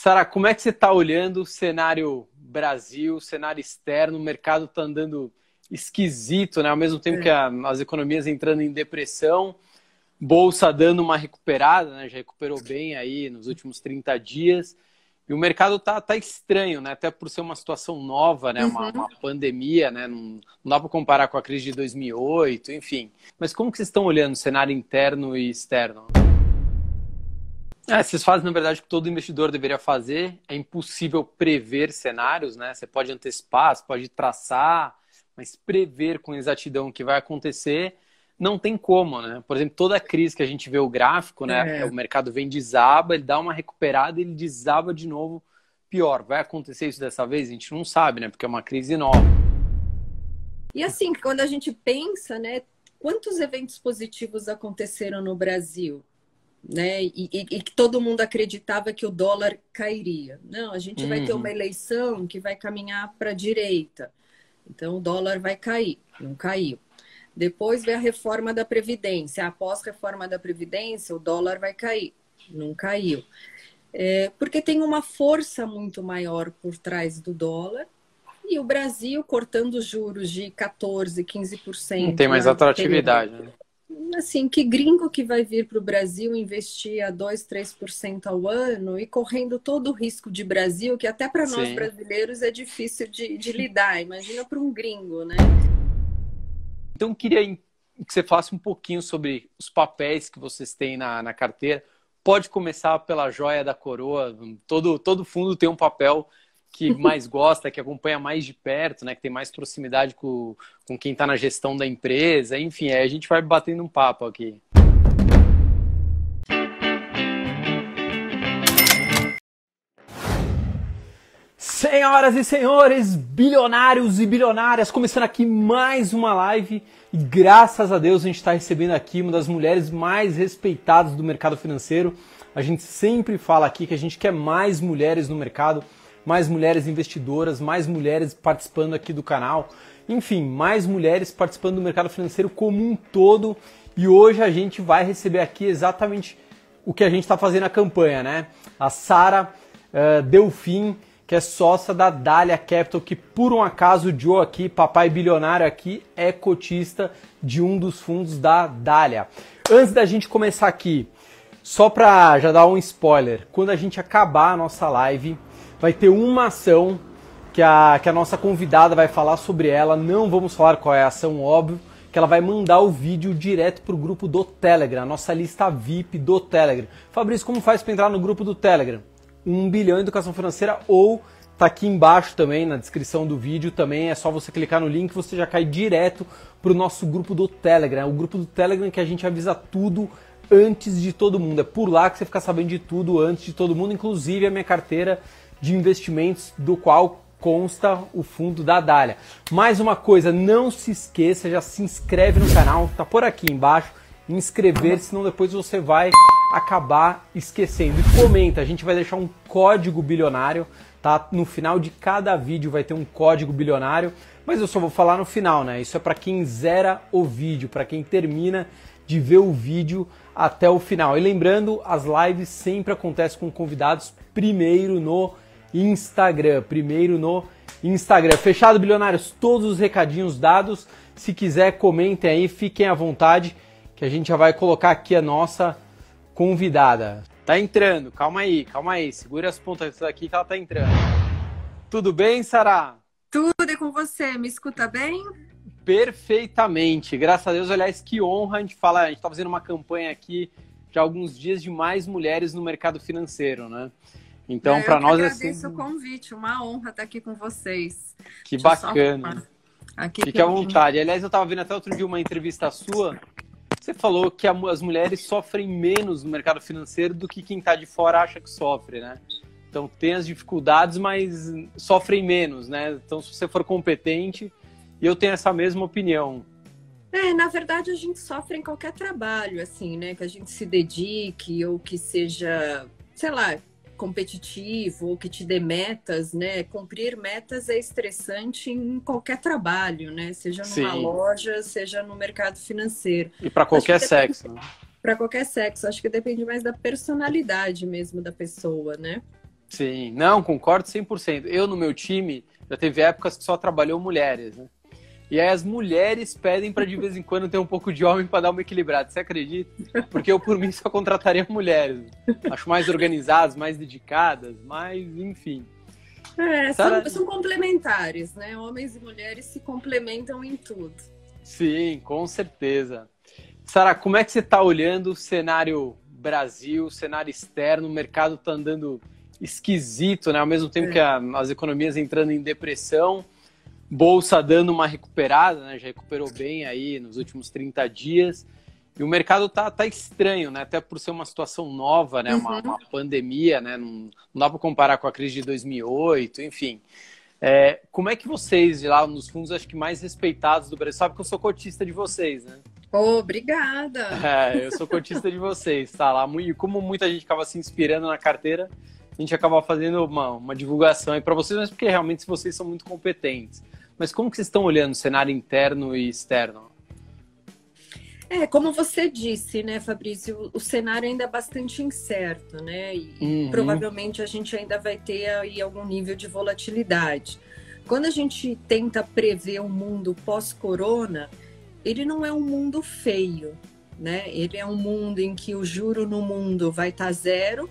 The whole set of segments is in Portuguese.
Sara, como é que você está olhando o cenário Brasil, o cenário externo? O mercado está andando esquisito, né? Ao mesmo tempo é. que a, as economias entrando em depressão, bolsa dando uma recuperada, né? Já recuperou bem aí nos últimos 30 dias. E o mercado tá, tá estranho, né? Até por ser uma situação nova, né? Uma, uhum. uma pandemia, né? Não, não dá para comparar com a crise de 2008, enfim. Mas como que vocês estão olhando o cenário interno e externo? É, vocês fazem, na verdade, o que todo investidor deveria fazer. É impossível prever cenários, né? Você pode antecipar, você pode traçar, mas prever com exatidão o que vai acontecer não tem como, né? Por exemplo, toda crise que a gente vê o gráfico, né? É. O mercado vem desaba, ele dá uma recuperada e ele desaba de novo. Pior, vai acontecer isso dessa vez? A gente não sabe, né? Porque é uma crise nova. E assim, quando a gente pensa, né? Quantos eventos positivos aconteceram no Brasil? Né? E, que todo mundo acreditava que o dólar cairia. Não, a gente uhum. vai ter uhum. uma eleição que vai caminhar para a direita. Então o dólar vai cair. Não caiu. Depois vem a reforma da Previdência. Após a reforma da Previdência, o dólar vai cair. Não caiu. É, porque tem uma força muito maior por trás do dólar. E o Brasil cortando juros de 14%, 15%. Não tem mais atratividade. Né? Assim, que gringo que vai vir para o Brasil investir a 2%, 3% ao ano e correndo todo o risco de Brasil, que até para nós brasileiros é difícil de, de lidar. Imagina para um gringo, né? Então, queria que você falasse um pouquinho sobre os papéis que vocês têm na, na carteira. Pode começar pela joia da coroa. Todo, todo fundo tem um papel que mais gosta, que acompanha mais de perto, né? Que tem mais proximidade com, com quem está na gestão da empresa. Enfim, a gente vai batendo um papo aqui. Senhoras e senhores, bilionários e bilionárias, começando aqui mais uma live e graças a Deus a gente está recebendo aqui uma das mulheres mais respeitadas do mercado financeiro. A gente sempre fala aqui que a gente quer mais mulheres no mercado, mais mulheres investidoras, mais mulheres participando aqui do canal, enfim, mais mulheres participando do mercado financeiro como um todo. E hoje a gente vai receber aqui exatamente o que a gente está fazendo na campanha, né? A Sara uh, Delfim que é sócia da Dália Capital, que por um acaso o Joe aqui, papai bilionário aqui, é cotista de um dos fundos da Dália. Antes da gente começar aqui, só para já dar um spoiler, quando a gente acabar a nossa live, vai ter uma ação que a, que a nossa convidada vai falar sobre ela. Não vamos falar qual é a ação, óbvio, que ela vai mandar o vídeo direto para o grupo do Telegram, a nossa lista VIP do Telegram. Fabrício, como faz para entrar no grupo do Telegram? 1 bilhão em educação financeira ou tá aqui embaixo também na descrição do vídeo também é só você clicar no link você já cai direto para o nosso grupo do Telegram o grupo do Telegram que a gente avisa tudo antes de todo mundo é por lá que você fica sabendo de tudo antes de todo mundo inclusive a minha carteira de investimentos do qual consta o fundo da Dália mais uma coisa não se esqueça já se inscreve no canal tá por aqui embaixo inscrever senão depois você vai acabar esquecendo. E comenta, a gente vai deixar um código bilionário, tá? No final de cada vídeo vai ter um código bilionário, mas eu só vou falar no final, né? Isso é para quem zera o vídeo, para quem termina de ver o vídeo até o final. E lembrando, as lives sempre acontecem com convidados primeiro no Instagram, primeiro no Instagram. Fechado, bilionários, todos os recadinhos dados. Se quiser, comentem aí, fiquem à vontade, que a gente já vai colocar aqui a nossa convidada. Tá entrando, calma aí, calma aí. Segura as pontas aqui que ela tá entrando. Tudo bem, Sara? Tudo é com você. Me escuta bem? Perfeitamente. Graças a Deus, aliás, que honra a gente fala. A gente tá fazendo uma campanha aqui já há alguns dias de mais mulheres no mercado financeiro, né? Então, para nós é agradeço assim... o convite, uma honra estar aqui com vocês. Que Deixa bacana. Aqui Fique à vontade. Aliás, eu estava vendo até outro dia uma entrevista sua você falou que as mulheres sofrem menos no mercado financeiro do que quem está de fora acha que sofre, né? Então tem as dificuldades, mas sofrem menos, né? Então se você for competente, e eu tenho essa mesma opinião. É, na verdade a gente sofre em qualquer trabalho, assim, né? Que a gente se dedique ou que seja, sei lá, competitivo ou que te dê metas, né? Cumprir metas é estressante em qualquer trabalho, né? Seja numa Sim. loja, seja no mercado financeiro. E para qualquer sexo. Né? Para qualquer sexo. Acho que depende mais da personalidade mesmo da pessoa, né? Sim, não, concordo 100%. Eu, no meu time, já teve épocas que só trabalhou mulheres, né? E aí as mulheres pedem para de vez em quando ter um pouco de homem para dar uma equilibrada. Você acredita? Porque eu, por mim, só contrataria mulheres. Acho mais organizadas, mais dedicadas, mais, enfim. É, são, são complementares, né? Homens e mulheres se complementam em tudo. Sim, com certeza. Sara, como é que você está olhando o cenário Brasil, o cenário externo? O mercado está andando esquisito, né? Ao mesmo tempo é. que a, as economias entrando em depressão, bolsa dando uma recuperada, né? Já recuperou bem aí nos últimos 30 dias. E o mercado tá, tá estranho, né? Até por ser uma situação nova, né? Uma, uhum. uma pandemia, né? Não, não dá para comparar com a crise de 2008, enfim. É, como é que vocês, lá nos fundos, acho que mais respeitados do Brasil, sabe que eu sou cotista de vocês, né? Obrigada! É, eu sou cotista de vocês, tá lá. E como muita gente acaba se inspirando na carteira, a gente acaba fazendo uma, uma divulgação aí para vocês, mas porque realmente vocês são muito competentes. Mas como que vocês estão olhando o cenário interno e externo? É, como você disse, né, Fabrício, o cenário ainda é bastante incerto, né? E uhum. provavelmente a gente ainda vai ter aí algum nível de volatilidade. Quando a gente tenta prever um mundo pós-corona, ele não é um mundo feio, né? Ele é um mundo em que o juro no mundo vai estar tá zero,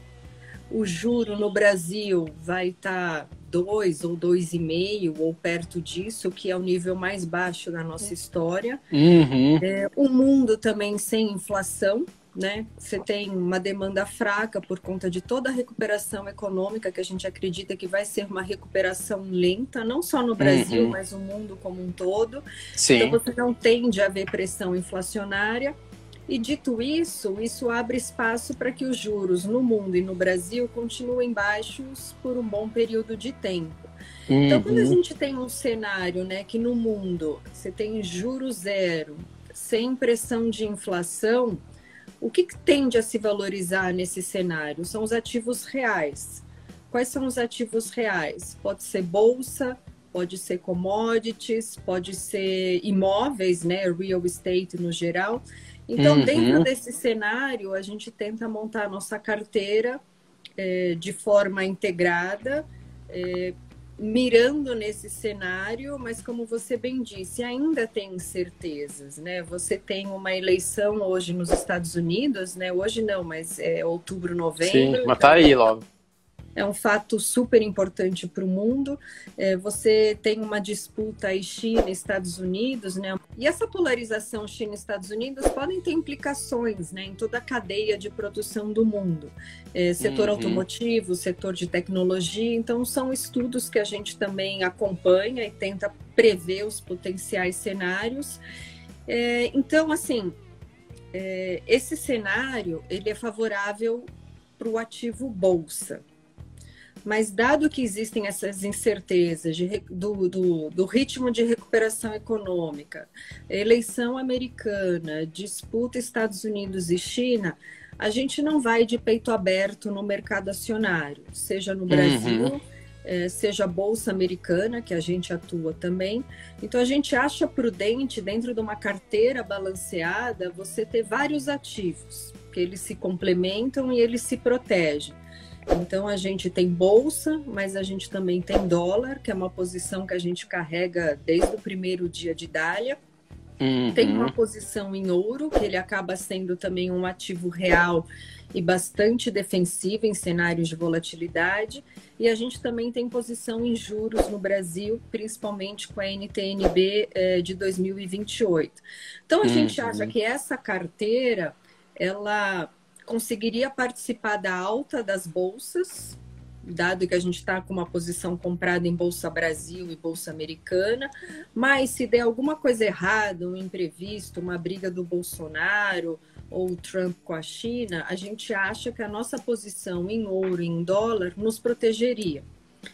o juro no Brasil vai estar tá 2 ou 2,5 ou perto disso, que é o nível mais baixo da nossa história. Uhum. É, o mundo também sem inflação, né? Você tem uma demanda fraca por conta de toda a recuperação econômica que a gente acredita que vai ser uma recuperação lenta, não só no Brasil, uhum. mas no mundo como um todo. Sim. Então você não tende a ver pressão inflacionária. E dito isso, isso abre espaço para que os juros no mundo e no Brasil continuem baixos por um bom período de tempo. Uhum. Então, quando a uhum. gente tem um cenário, né, que no mundo você tem juro zero, sem pressão de inflação, o que, que tende a se valorizar nesse cenário? São os ativos reais. Quais são os ativos reais? Pode ser bolsa, pode ser commodities, pode ser imóveis, né, real estate no geral. Então, uhum. dentro desse cenário, a gente tenta montar a nossa carteira é, de forma integrada, é, mirando nesse cenário, mas como você bem disse, ainda tem incertezas, né? Você tem uma eleição hoje nos Estados Unidos, né? Hoje não, mas é outubro, novembro. Sim, mas tá aí logo é um fato super importante para o mundo. É, você tem uma disputa aí China Estados Unidos, né? E essa polarização China Estados Unidos podem ter implicações, né, em toda a cadeia de produção do mundo, é, setor uhum. automotivo, setor de tecnologia. Então são estudos que a gente também acompanha e tenta prever os potenciais cenários. É, então, assim, é, esse cenário ele é favorável para o ativo bolsa. Mas, dado que existem essas incertezas de, do, do, do, ritmo de recuperação econômica, eleição americana, disputa Estados Unidos e China, a gente não vai de peito aberto no mercado acionário, seja no Brasil, uhum. é, seja a Bolsa Americana, que a gente atua também. Então, a gente acha prudente, dentro de uma carteira balanceada, você ter vários ativos, que eles se complementam e eles se protegem. Então a gente tem bolsa, mas a gente também tem dólar, que é uma posição que a gente carrega desde o primeiro dia de Dália. Uhum. Tem uma posição em ouro, que ele acaba sendo também um ativo real e bastante defensivo em cenários de volatilidade. E a gente também tem posição em juros no Brasil, principalmente com a NTNB eh, de 2028. Então a uhum. gente acha que essa carteira ela conseguiria participar da alta das bolsas, dado que a gente está com uma posição comprada em Bolsa Brasil e Bolsa Americana, mas se der alguma coisa errada, um imprevisto, uma briga do Bolsonaro ou Trump com a China, a gente acha que a nossa posição em ouro e em dólar nos protegeria.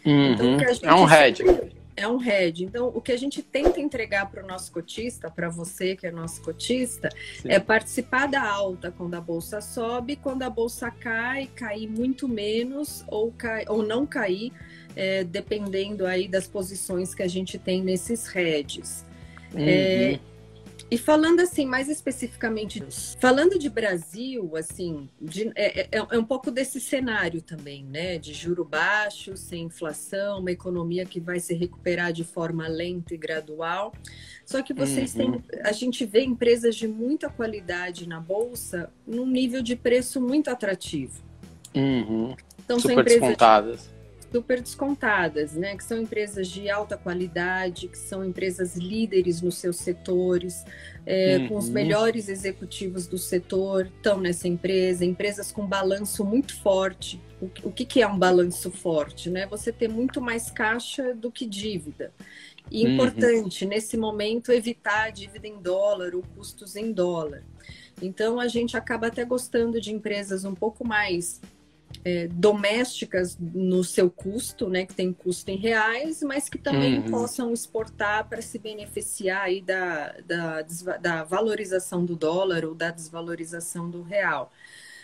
Uhum. Então, é um hedge. Sempre é um head. Então, o que a gente tenta entregar para o nosso cotista, para você que é nosso cotista, Sim. é participar da alta quando a bolsa sobe, quando a bolsa cai, cair muito menos ou, cai, ou não cair, é, dependendo aí das posições que a gente tem nesses heads. Uhum. É, E falando assim, mais especificamente, falando de Brasil, assim, de, é, é, é, um pouco desse cenário também, né? De juro baixo, sem inflação, uma economia que vai se recuperar de forma lenta e gradual. Só que vocês uhum. têm. A gente vê empresas de muita qualidade na Bolsa num nível de preço muito atrativo. Uhum. Então, Super são empresas descontadas super descontadas, né? Que são empresas de alta qualidade, que são empresas líderes nos seus setores, é, uhum. com os uhum. melhores executivos do setor estão nessa empresa, empresas com balanço muito forte. O, o que, que é um balanço forte? Né? Você ter muito mais caixa do que dívida. E uhum. importante, uhum. nesse momento, evitar a dívida em dólar ou custos em dólar. Então, a gente acaba até gostando de empresas um pouco mais é, domésticas no seu custo, né, que tem custo em reais, mas que também uhum. possam exportar para se beneficiar aí da, da, da, valorização do dólar ou da desvalorização do real.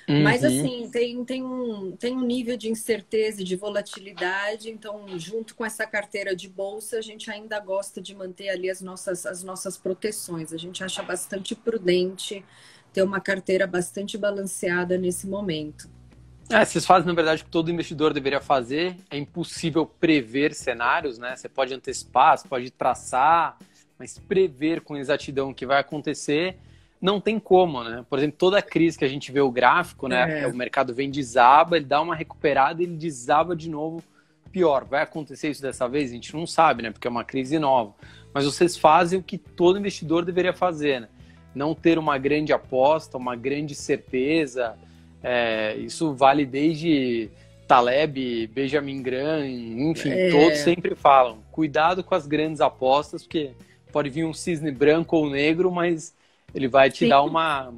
Uhum. Mas assim, tem, tem, um, tem um nível de incerteza e de volatilidade, então, junto com essa carteira de bolsa, a gente ainda gosta de manter ali as nossas, as nossas proteções. A gente acha bastante prudente ter uma carteira bastante balanceada nesse momento. É, vocês fazem, na verdade, o que todo investidor deveria fazer. É impossível prever cenários, né? Você pode antecipar, você pode traçar, mas prever com exatidão o que vai acontecer não tem como, né? Por exemplo, toda crise que a gente vê o gráfico, né? É. O mercado vem desaba, ele dá uma recuperada e ele desaba de novo. Pior, vai acontecer isso dessa vez? A gente não sabe, né? Porque é uma crise nova. Mas vocês fazem o que todo investidor deveria fazer, né? Não ter uma grande aposta, uma grande certeza, é, isso vale desde Taleb, Benjamin Graham, enfim, é... todos sempre falam. Cuidado com as grandes apostas, porque pode vir um cisne branco ou negro, mas ele vai te Sim. dar uma,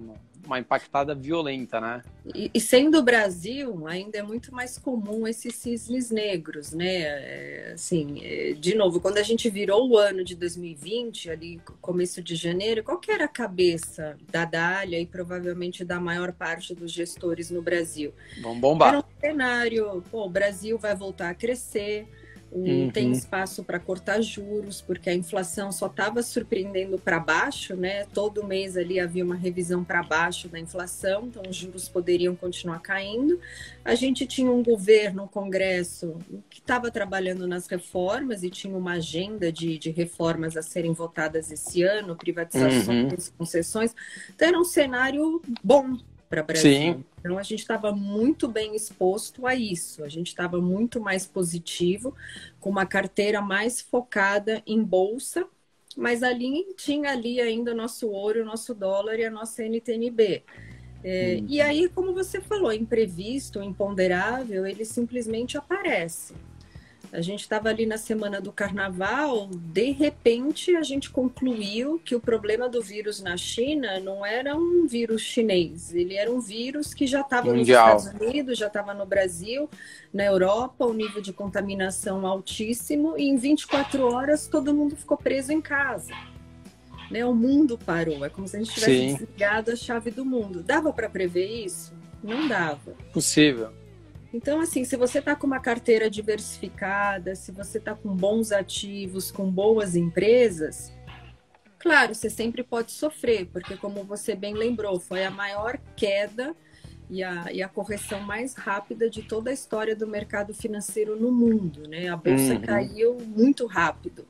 uma impactada violenta, né? E, e, sendo o Brasil, ainda é muito mais comum esses cisnes negros, né? É, assim, é, de novo, quando a gente virou o ano de 2020, ali começo de janeiro, qual que era a cabeça da Dália e provavelmente da maior parte dos gestores no Brasil? Vamos bombar. Era um cenário, pô, o Brasil vai voltar a crescer, Uhum. Tem espaço para cortar juros, porque a inflação só estava surpreendendo para baixo, né? Todo mês ali havia uma revisão para baixo da inflação, então os juros poderiam continuar caindo. A gente tinha um governo, um Congresso, que estava trabalhando nas reformas e tinha uma agenda de, de reformas a serem votadas esse ano, privatizações, uhum. concessões. Então era um cenário bom para o Brasil. Sim. Então a gente estava muito bem exposto a isso. A gente estava muito mais positivo, com uma carteira mais focada em bolsa, mas ali tinha ali ainda o nosso ouro, o nosso dólar e a nossa NTNB. É, hum. E aí, como você falou, imprevisto, imponderável, ele simplesmente aparece. A gente estava ali na semana do carnaval, de repente a gente concluiu que o problema do vírus na China não era um vírus chinês, ele era um vírus que já estava nos Estados Unidos, já estava no Brasil, na Europa, o nível de contaminação altíssimo, e em 24 horas todo mundo ficou preso em casa. Né? O mundo parou, é como se a gente tivesse Sim. desligado a chave do mundo. Dava para prever isso? Não dava. Possível. Então, assim, se você está com uma carteira diversificada, se você está com bons ativos, com boas empresas, claro, você sempre pode sofrer, porque, como você bem lembrou, foi a maior queda e a, e a correção mais rápida de toda a história do mercado financeiro no mundo, né? A bolsa uhum. caiu muito rápido.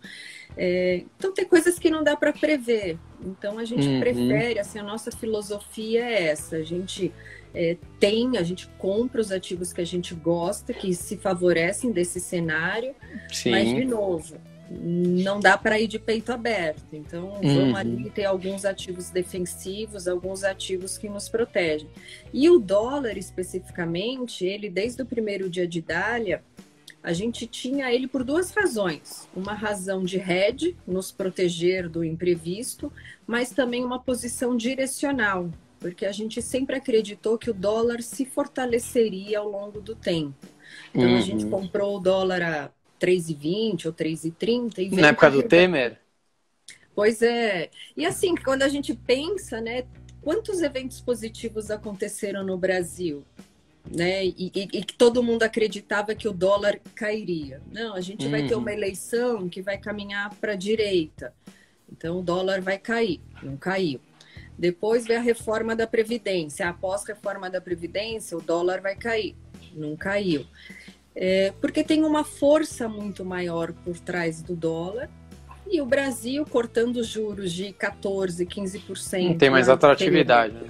É, então, tem coisas que não dá para prever. Então, a gente uhum. prefere, assim, a nossa filosofia é essa: a gente é, tem, a gente compra os ativos que a gente gosta, que se favorecem desse cenário, Sim. mas de novo, não dá para ir de peito aberto. Então, uhum. vamos ali ter alguns ativos defensivos, alguns ativos que nos protegem. E o dólar, especificamente, ele, desde o primeiro dia de Dália, a gente tinha ele por duas razões. Uma razão de hedge, nos proteger do imprevisto, mas também uma posição direcional, porque a gente sempre acreditou que o dólar se fortaleceria ao longo do tempo. Então uhum. a gente uhum. comprou o dólar a 3,20 ou 3,30 e Na época do Temer? Pois é. E assim, quando a gente pensa, né, quantos eventos positivos aconteceram no Brasil? Né? E, e, e, que todo mundo acreditava que o dólar cairia. Não, a gente uhum. vai ter uhum. uma eleição que vai caminhar para a direita. Então o dólar vai cair, não caiu. Depois vem a reforma da Previdência. Após a reforma da Previdência, o dólar vai cair, não caiu. É, porque tem uma força muito maior por trás do dólar. E o Brasil cortando juros de 14%, 15%. Não tem mais atratividade. Né?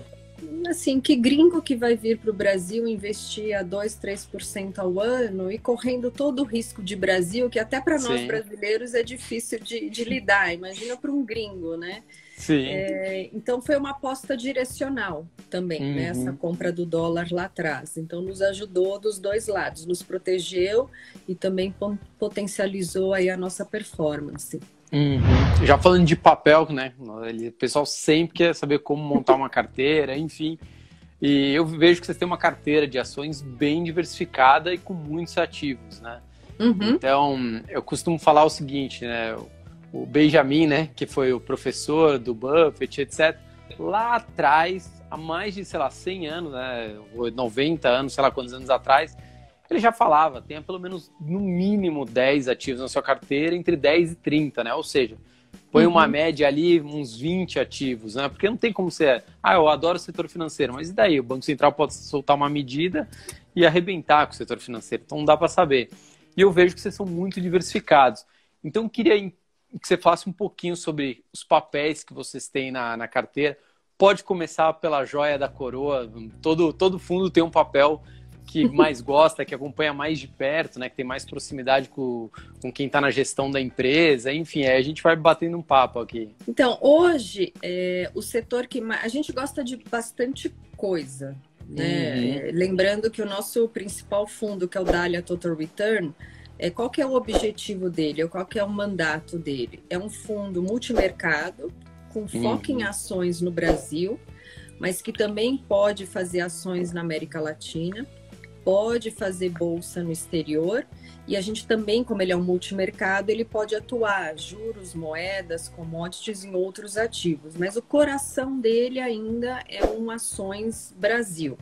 assim, que gringo que vai vir para o Brasil investir a 2, 3% ao ano e correndo todo o risco de Brasil, que até para nós brasileiros é difícil de, de lidar, imagina para um gringo, né? Sim. É, então foi uma aposta direcional também, né? uhum. né? Essa compra do dólar lá atrás. Então nos ajudou dos dois lados, nos protegeu e também potencializou aí a nossa performance. Uhum. Já falando de papel, né? O pessoal sempre quer saber como montar uma carteira, enfim. E eu vejo que vocês têm uma carteira de ações bem diversificada e com muitos ativos, né? Uhum. Então, eu costumo falar o seguinte, né? O Benjamin, né, que foi o professor do Buffett, etc., lá atrás, há mais de, sei lá, 100 anos, né, 90 anos, sei lá quantos anos atrás, ele já falava, tenha pelo menos no mínimo 10 ativos na sua carteira, entre 10 e 30, né? Ou seja, põe uhum. uma média ali, uns 20 ativos, né? Porque não tem como ser, ah, eu adoro o setor financeiro, mas e daí? O Banco Central pode soltar uma medida e arrebentar com o setor financeiro, então não dá para saber. E eu vejo que vocês são muito diversificados. Então, eu queria que você falasse um pouquinho sobre os papéis que vocês têm na, na carteira. Pode começar pela joia da coroa, todo, todo fundo tem um papel que mais gosta, que acompanha mais de perto, né, que tem mais proximidade com, com quem está na gestão da empresa, enfim, a gente vai batendo um papo aqui. Então, hoje, é, o setor que mais... A gente gosta de bastante coisa, né? Uhum. É, lembrando que o nosso principal fundo, que é o Dália Total Return, é, qual que é o objetivo dele, ou qual que é o mandato dele? É um fundo multimercado, com foco uhum. em ações no Brasil, mas que também pode fazer ações na América Latina pode fazer bolsa no exterior e a gente também, como ele é um multimercado, ele pode atuar juros, moedas, commodities em outros ativos. Mas o coração dele ainda é um ações Brasil.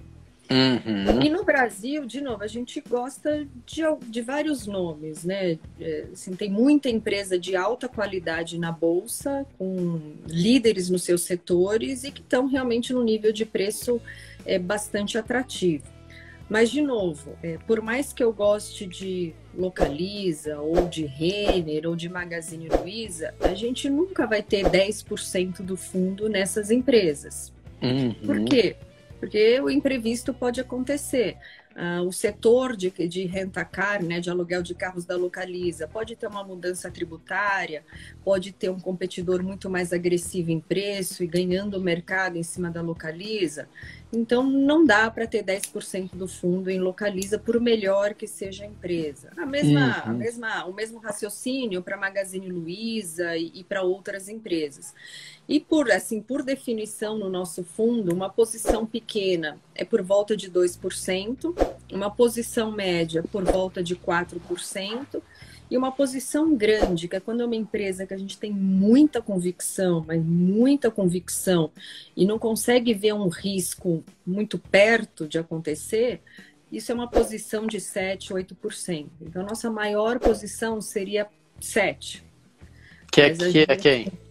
Uhum. E no Brasil, de novo, a gente gosta de, de vários nomes, né? É, assim, tem muita empresa de alta qualidade na bolsa, com líderes nos seus setores e que estão realmente no nível de preço é, bastante atrativo. Mas, de novo, é, por mais que eu goste de Localiza, ou de Renner, ou de Magazine Luiza, a gente nunca vai ter 10% do fundo nessas empresas. Uhum. Por quê? Porque o imprevisto pode acontecer. Uh, o setor de, de rentacar, né, de aluguel de carros da Localiza, pode ter uma mudança tributária, pode ter um competidor muito mais agressivo em preço e ganhando o mercado em cima da Localiza. Então, não dá para ter 10% do fundo em Localiza, por melhor que seja a empresa. A mesma, uhum. a mesma, o mesmo raciocínio para Magazine Luiza e, e para outras empresas. E por assim, por definição no nosso fundo, uma posição pequena é por volta de 2%, uma posição média por volta de 4%, e uma posição grande, que é quando é uma empresa que a gente tem muita convicção, mas muita convicção, e não consegue ver um risco muito perto de acontecer, isso é uma posição de 7, 8%. Então, nossa maior posição seria 7%. Que é, que é quem?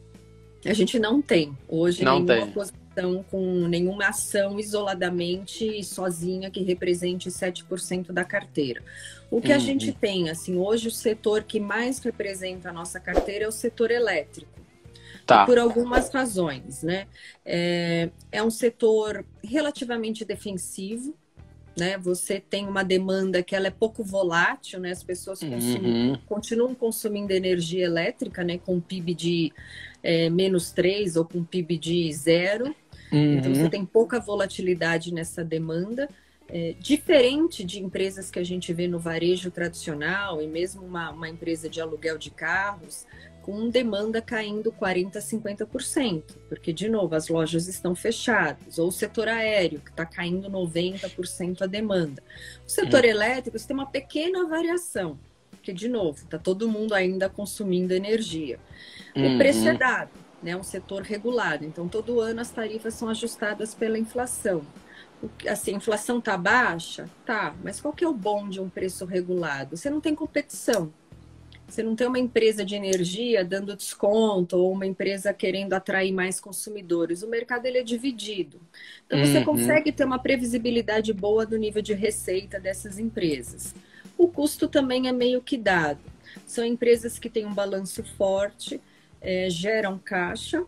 A gente não tem hoje não nenhuma tem. posição com nenhuma ação isoladamente e sozinha que represente 7% da carteira. O que uhum. a gente tem, assim, hoje o setor que mais representa a nossa carteira é o setor elétrico. Tá. Por algumas razões, né? É, é um setor relativamente defensivo, né? Você tem uma demanda que ela é pouco volátil, né? As pessoas uhum. continuam consumindo energia elétrica, né? Com PIB de é, menos 3 ou com PIB de zero. Uhum. Então você tem pouca volatilidade nessa demanda. É, diferente de empresas que a gente vê no varejo tradicional e mesmo uma, uma empresa de aluguel de carros, com demanda caindo 40%, 50%, porque, de novo, as lojas estão fechadas, ou o setor aéreo, que está caindo 90% a demanda. O setor uhum. elétrico tem uma pequena variação, porque, de novo, está todo mundo ainda consumindo energia. O uhum. preço é dado né, um setor regulado. Então, todo ano as tarifas são ajustadas pela inflação. Assim, a inflação está baixa? Tá, mas qual que é o bom de um preço regulado? Você não tem competição. Você não tem uma empresa de energia dando desconto ou uma empresa querendo atrair mais consumidores. O mercado ele é dividido. Então você uhum. consegue ter uma previsibilidade boa do nível de receita dessas empresas. O custo também é meio que dado. São empresas que têm um balanço forte, é, geram caixa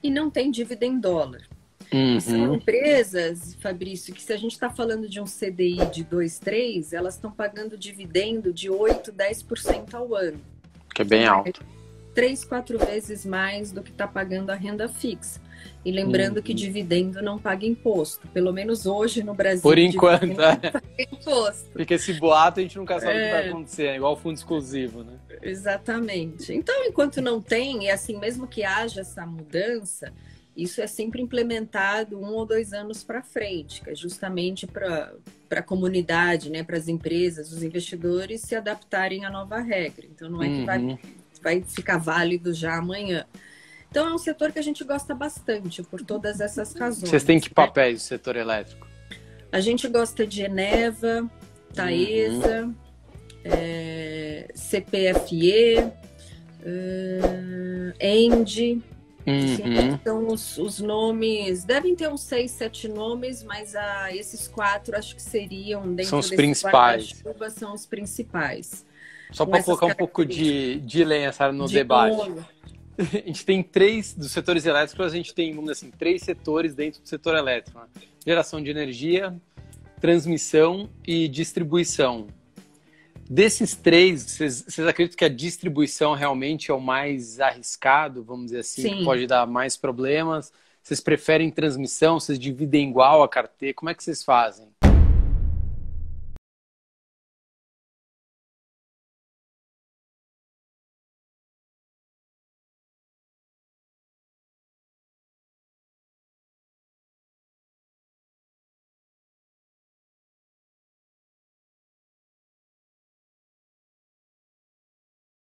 e não têm dívida em dólar. Uhum. São empresas, Fabrício, que se a gente está falando de um CDI de 2, 3, elas estão pagando dividendo de 8, 10% ao ano. Que é bem alto. Três, quatro vezes mais do que está pagando a renda fixa. E lembrando uhum. que dividendo não paga imposto. Pelo menos hoje no Brasil. Por enquanto, é. imposto. Porque esse boato a gente nunca sabe é... o que vai é. acontecer. É igual fundo exclusivo, né? Exatamente. Então, enquanto não tem, e assim, mesmo que haja essa mudança, isso é sempre implementado um ou dois anos para frente, que é justamente para a comunidade, né, para as empresas, os investidores se adaptarem à nova regra. Então, não é que vai, uhum. vai ficar válido já amanhã. Então, é um setor que a gente gosta bastante por todas essas razões. Vocês têm que né? papéis do setor elétrico? A gente gosta de Eneva, Taesa, uhum. é, CPFE, uh, Endi, Uhum. Então, os, os, nomes devem ter uns seis, sete nomes, mas ah, esses quatro acho que seriam dentro são os principais. São os principais. Só para colocar um pouco de, de lenha no de debate. Bolo. A gente tem três dos setores elétricos, a gente tem, vamos dizer assim, três setores dentro do setor elétrico: né? geração de energia, transmissão e distribuição. Desses três, vocês, acreditam que a distribuição realmente é o mais arriscado, vamos dizer assim, Sim. que pode dar mais problemas? Vocês preferem transmissão? Vocês dividem igual a carteira? Como é que vocês fazem?